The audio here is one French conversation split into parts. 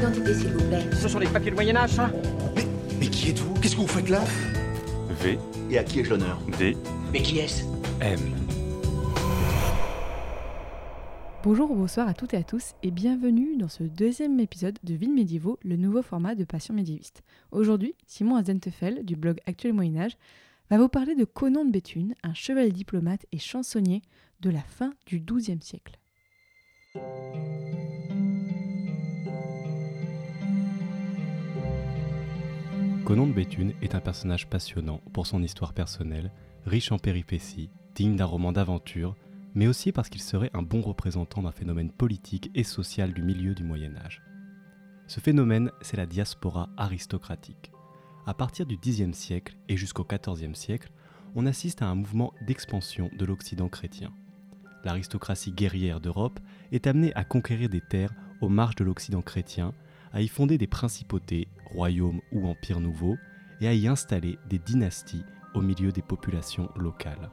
d'identité, s'il vous plaît. Ce sont les papiers du Moyen-Âge, ça Mais, mais qui êtes-vous? Qu'est-ce que vous faites là? V, Et à qui ai-je l'honneur? D, Mais qui est-ce? M. Bonjour ou bonsoir à toutes et à tous et bienvenue dans ce deuxième épisode de Ville médiévaux, le nouveau format de Passion médiéviste. Aujourd'hui, Simon Azentefel du blog Actuel Moyen-Âge va vous parler de Conan de Béthune, un chevalier diplomate et chansonnier de la fin du XIIe siècle. Conan de Béthune est un personnage passionnant pour son histoire personnelle, riche en péripéties, digne d'un roman d'aventure, mais aussi parce qu'il serait un bon représentant d'un phénomène politique et social du milieu du Moyen Âge. Ce phénomène, c'est la diaspora aristocratique. À partir du Xe siècle et jusqu'au XIVe siècle, on assiste à un mouvement d'expansion de l'Occident chrétien. L'aristocratie guerrière d'Europe est amenée à conquérir des terres aux marges de l'Occident chrétien, à y fonder des principautés, royaumes ou empires nouveaux, et à y installer des dynasties au milieu des populations locales.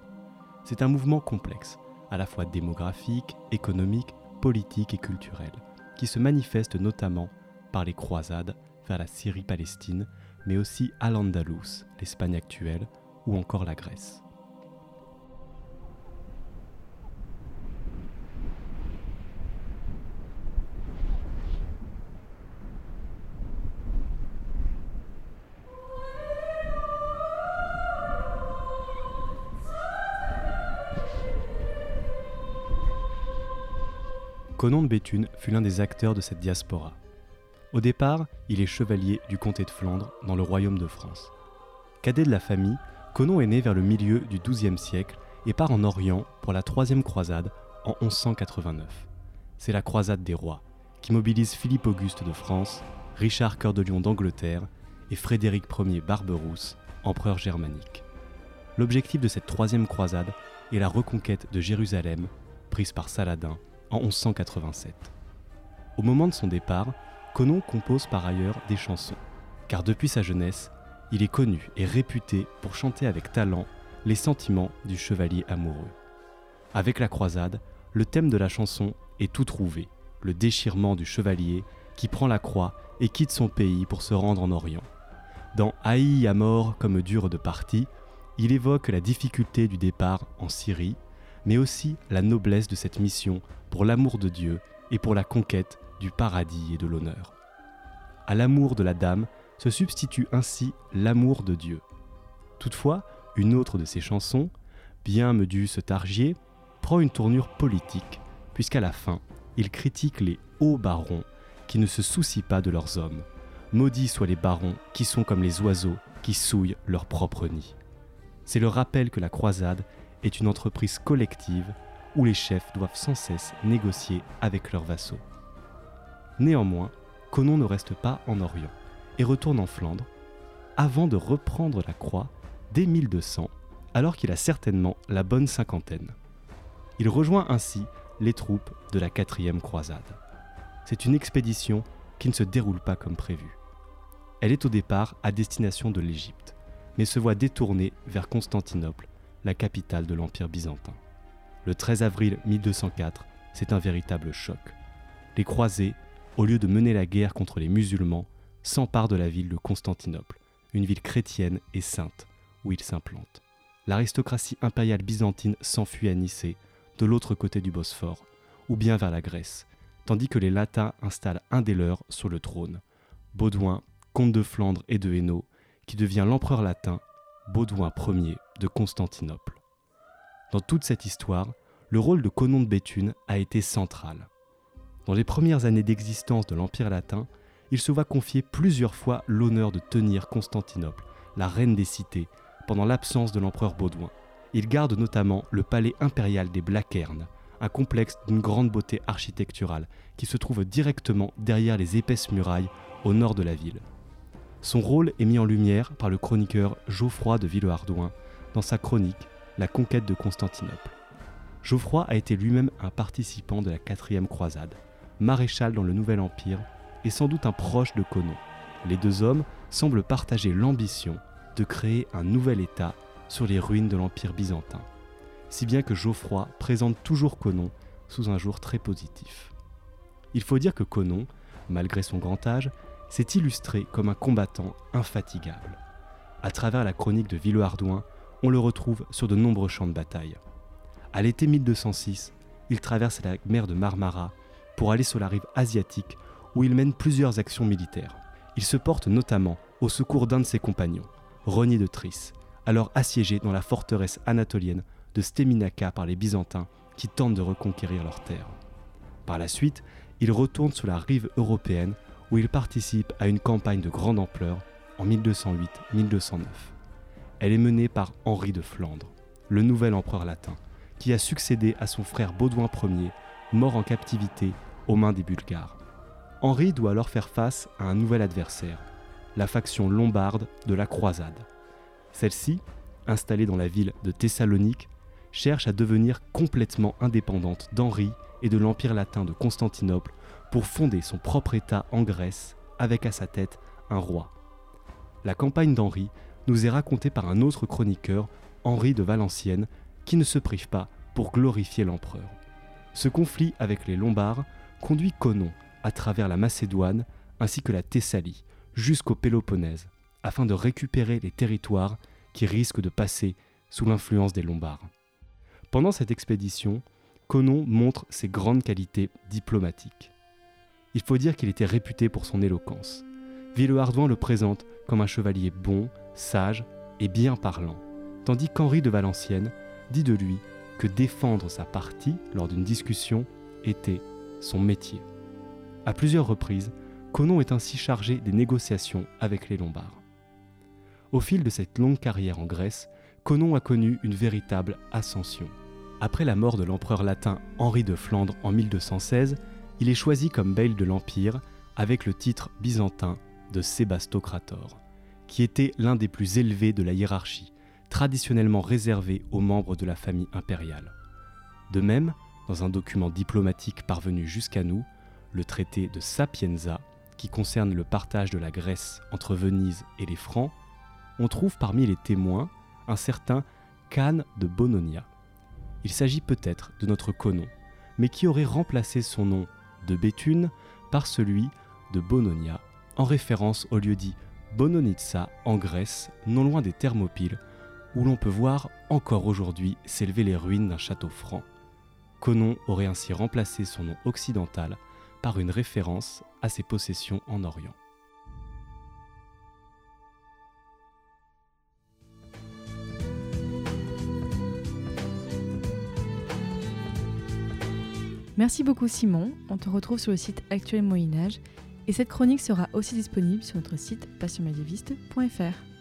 C'est un mouvement complexe, à la fois démographique, économique, politique et culturel, qui se manifeste notamment par les croisades vers la Syrie-Palestine, mais aussi à l'Andalous, l'Espagne actuelle, ou encore la Grèce. Conan de Béthune fut l'un des acteurs de cette diaspora. Au départ, il est chevalier du comté de Flandre dans le royaume de France. Cadet de la famille, Conan est né vers le milieu du XIIe siècle et part en Orient pour la troisième croisade en 1189. C'est la croisade des rois, qui mobilise Philippe Auguste de France, Richard Cœur de Lion d'Angleterre et Frédéric Ier Barberousse, empereur germanique. L'objectif de cette troisième croisade est la reconquête de Jérusalem, prise par Saladin en 1187. Au moment de son départ, Conon compose par ailleurs des chansons, car depuis sa jeunesse, il est connu et réputé pour chanter avec talent les sentiments du chevalier amoureux. Avec la croisade, le thème de la chanson est tout trouvé, le déchirement du chevalier qui prend la croix et quitte son pays pour se rendre en Orient. Dans Haï à mort comme dure de partie, il évoque la difficulté du départ en Syrie, mais aussi la noblesse de cette mission pour l'amour de Dieu et pour la conquête du paradis et de l'honneur. À l'amour de la dame se substitue ainsi l'amour de Dieu. Toutefois, une autre de ses chansons, Bien me dut ce targier, prend une tournure politique, puisqu'à la fin, il critique les hauts barons qui ne se soucient pas de leurs hommes. Maudits soient les barons qui sont comme les oiseaux qui souillent leur propre nid. C'est le rappel que la croisade est une entreprise collective où les chefs doivent sans cesse négocier avec leurs vassaux. Néanmoins, Conon ne reste pas en Orient et retourne en Flandre avant de reprendre la croix dès 1200, alors qu'il a certainement la bonne cinquantaine. Il rejoint ainsi les troupes de la quatrième croisade. C'est une expédition qui ne se déroule pas comme prévu. Elle est au départ à destination de l'Égypte, mais se voit détournée vers Constantinople, la capitale de l'Empire byzantin. Le 13 avril 1204, c'est un véritable choc. Les croisés, au lieu de mener la guerre contre les musulmans, s'emparent de la ville de Constantinople, une ville chrétienne et sainte, où ils s'implantent. L'aristocratie impériale byzantine s'enfuit à Nicée, de l'autre côté du Bosphore, ou bien vers la Grèce, tandis que les Latins installent un des leurs sur le trône, Baudouin, comte de Flandre et de Hainaut, qui devient l'empereur latin, Baudouin Ier de Constantinople. Dans toute cette histoire, le rôle de Conon de Béthune a été central. Dans les premières années d'existence de l'Empire latin, il se voit confier plusieurs fois l'honneur de tenir Constantinople, la reine des cités, pendant l'absence de l'empereur Baudouin. Il garde notamment le palais impérial des Blaquernes, un complexe d'une grande beauté architecturale qui se trouve directement derrière les épaisses murailles au nord de la ville. Son rôle est mis en lumière par le chroniqueur Geoffroy de Villehardouin dans sa chronique La conquête de Constantinople. Geoffroy a été lui-même un participant de la quatrième croisade, maréchal dans le Nouvel Empire et sans doute un proche de Conon. Les deux hommes semblent partager l'ambition de créer un nouvel État sur les ruines de l'Empire byzantin, si bien que Geoffroy présente toujours Conon sous un jour très positif. Il faut dire que Conon malgré son grand âge, s'est illustré comme un combattant infatigable. À travers la chronique de Villehardouin, on le retrouve sur de nombreux champs de bataille. À l'été 1206, il traverse la mer de Marmara pour aller sur la rive asiatique où il mène plusieurs actions militaires. Il se porte notamment au secours d'un de ses compagnons, Renier de Tris, alors assiégé dans la forteresse anatolienne de Steminaka par les Byzantins qui tentent de reconquérir leurs terres. Par la suite, il retourne sur la rive européenne où il participe à une campagne de grande ampleur en 1208-1209. Elle est menée par Henri de Flandre, le nouvel empereur latin, qui a succédé à son frère Baudouin Ier, mort en captivité aux mains des Bulgares. Henri doit alors faire face à un nouvel adversaire, la faction lombarde de la croisade. Celle-ci, installée dans la ville de Thessalonique, cherche à devenir complètement indépendante d'Henri et de l'Empire latin de Constantinople pour fonder son propre État en Grèce, avec à sa tête un roi. La campagne d'Henri nous est racontée par un autre chroniqueur, Henri de Valenciennes, qui ne se prive pas pour glorifier l'empereur. Ce conflit avec les Lombards conduit Conon à travers la Macédoine ainsi que la Thessalie jusqu'au Péloponnèse, afin de récupérer les territoires qui risquent de passer sous l'influence des Lombards. Pendant cette expédition, Conon montre ses grandes qualités diplomatiques. Il faut dire qu'il était réputé pour son éloquence. Villehardouin le présente comme un chevalier bon, sage et bien parlant, tandis qu'Henri de Valenciennes dit de lui que défendre sa partie lors d'une discussion était son métier. À plusieurs reprises, Conon est ainsi chargé des négociations avec les Lombards. Au fil de cette longue carrière en Grèce, Conon a connu une véritable ascension. Après la mort de l'empereur latin Henri de Flandre en 1216, il est choisi comme bail de l'Empire avec le titre byzantin de Sébastocrator, qui était l'un des plus élevés de la hiérarchie, traditionnellement réservé aux membres de la famille impériale. De même, dans un document diplomatique parvenu jusqu'à nous, le traité de Sapienza, qui concerne le partage de la Grèce entre Venise et les Francs, on trouve parmi les témoins un certain Can de Bononia. Il s'agit peut-être de notre Conon, mais qui aurait remplacé son nom de Béthune par celui de Bononia, en référence au lieu dit Bononitsa en Grèce, non loin des Thermopyles, où l'on peut voir encore aujourd'hui s'élever les ruines d'un château franc. Conon aurait ainsi remplacé son nom occidental par une référence à ses possessions en Orient. Merci beaucoup Simon, on te retrouve sur le site Actuel Moyen Âge et cette chronique sera aussi disponible sur notre site passionmédiéviste.fr.